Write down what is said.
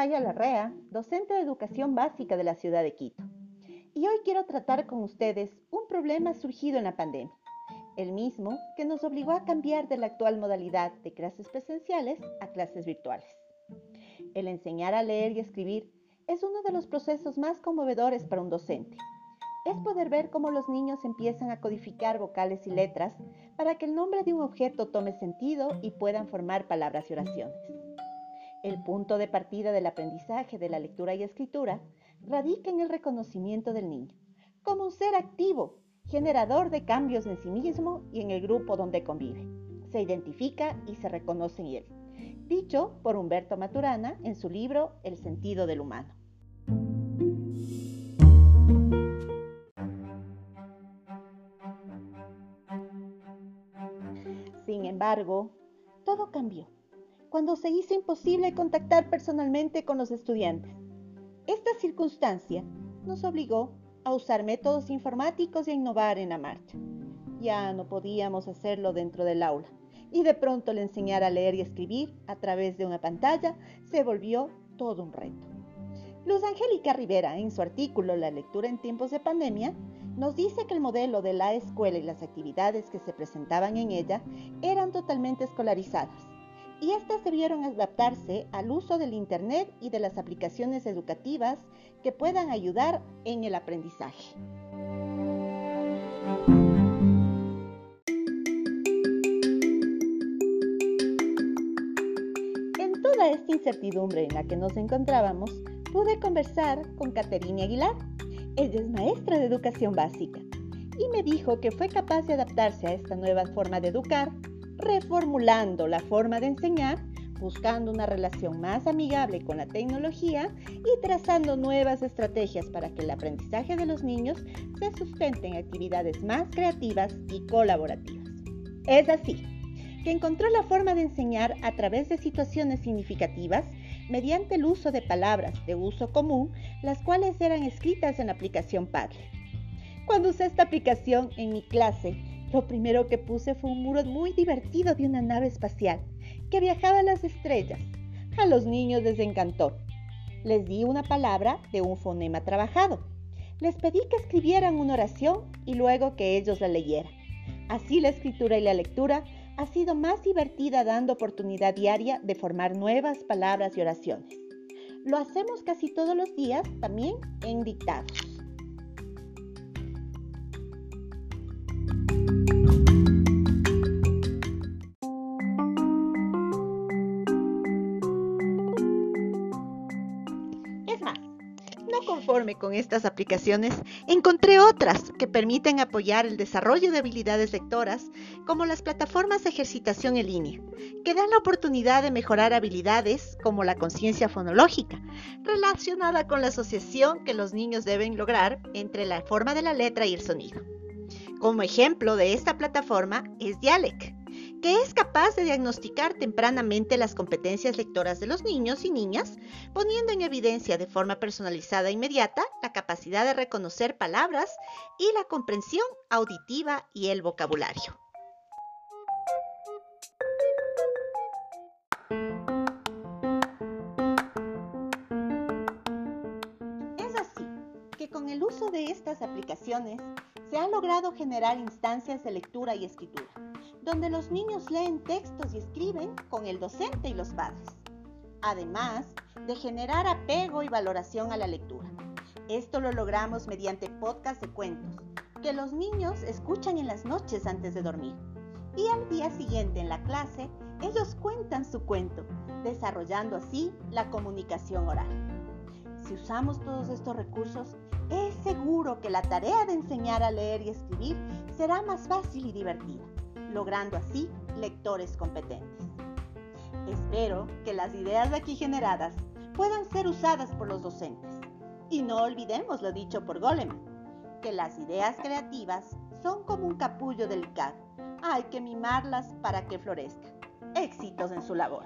Raya Larrea, docente de educación básica de la ciudad de Quito. Y hoy quiero tratar con ustedes un problema surgido en la pandemia, el mismo que nos obligó a cambiar de la actual modalidad de clases presenciales a clases virtuales. El enseñar a leer y escribir es uno de los procesos más conmovedores para un docente. Es poder ver cómo los niños empiezan a codificar vocales y letras para que el nombre de un objeto tome sentido y puedan formar palabras y oraciones. El punto de partida del aprendizaje de la lectura y escritura radica en el reconocimiento del niño, como un ser activo, generador de cambios en sí mismo y en el grupo donde convive. Se identifica y se reconoce en él. Dicho por Humberto Maturana en su libro El sentido del humano. Sin embargo, todo cambió cuando se hizo imposible contactar personalmente con los estudiantes. Esta circunstancia nos obligó a usar métodos informáticos y a innovar en la marcha. Ya no podíamos hacerlo dentro del aula y de pronto el enseñar a leer y escribir a través de una pantalla se volvió todo un reto. Luz Angélica Rivera, en su artículo La lectura en tiempos de pandemia, nos dice que el modelo de la escuela y las actividades que se presentaban en ella eran totalmente escolarizadas y estas debieron adaptarse al uso del Internet y de las aplicaciones educativas que puedan ayudar en el aprendizaje. En toda esta incertidumbre en la que nos encontrábamos, pude conversar con Caterina Aguilar. Ella es maestra de educación básica y me dijo que fue capaz de adaptarse a esta nueva forma de educar reformulando la forma de enseñar, buscando una relación más amigable con la tecnología y trazando nuevas estrategias para que el aprendizaje de los niños se sustente en actividades más creativas y colaborativas. Es así que encontró la forma de enseñar a través de situaciones significativas mediante el uso de palabras de uso común, las cuales eran escritas en la aplicación Padlet. Cuando usé esta aplicación en mi clase, lo primero que puse fue un muro muy divertido de una nave espacial que viajaba a las estrellas. A los niños les encantó. Les di una palabra de un fonema trabajado. Les pedí que escribieran una oración y luego que ellos la leyeran. Así la escritura y la lectura ha sido más divertida dando oportunidad diaria de formar nuevas palabras y oraciones. Lo hacemos casi todos los días también en dictados. Conforme con estas aplicaciones, encontré otras que permiten apoyar el desarrollo de habilidades lectoras, como las plataformas de ejercitación en línea, que dan la oportunidad de mejorar habilidades como la conciencia fonológica, relacionada con la asociación que los niños deben lograr entre la forma de la letra y el sonido. Como ejemplo de esta plataforma es Dialect, que es capaz de diagnosticar tempranamente las competencias lectoras de los niños y niñas, poniendo en evidencia de forma personalizada e inmediata la capacidad de reconocer palabras y la comprensión auditiva y el vocabulario. Es así que con el uso de estas aplicaciones se han logrado generar instancias de lectura y escritura donde los niños leen textos y escriben con el docente y los padres, además de generar apego y valoración a la lectura. Esto lo logramos mediante podcast de cuentos, que los niños escuchan en las noches antes de dormir. Y al día siguiente en la clase, ellos cuentan su cuento, desarrollando así la comunicación oral. Si usamos todos estos recursos, que la tarea de enseñar a leer y escribir será más fácil y divertida logrando así lectores competentes. Espero que las ideas aquí generadas puedan ser usadas por los docentes. Y no olvidemos lo dicho por Goleman, que las ideas creativas son como un capullo delicado. Hay que mimarlas para que florezcan. Éxitos en su labor.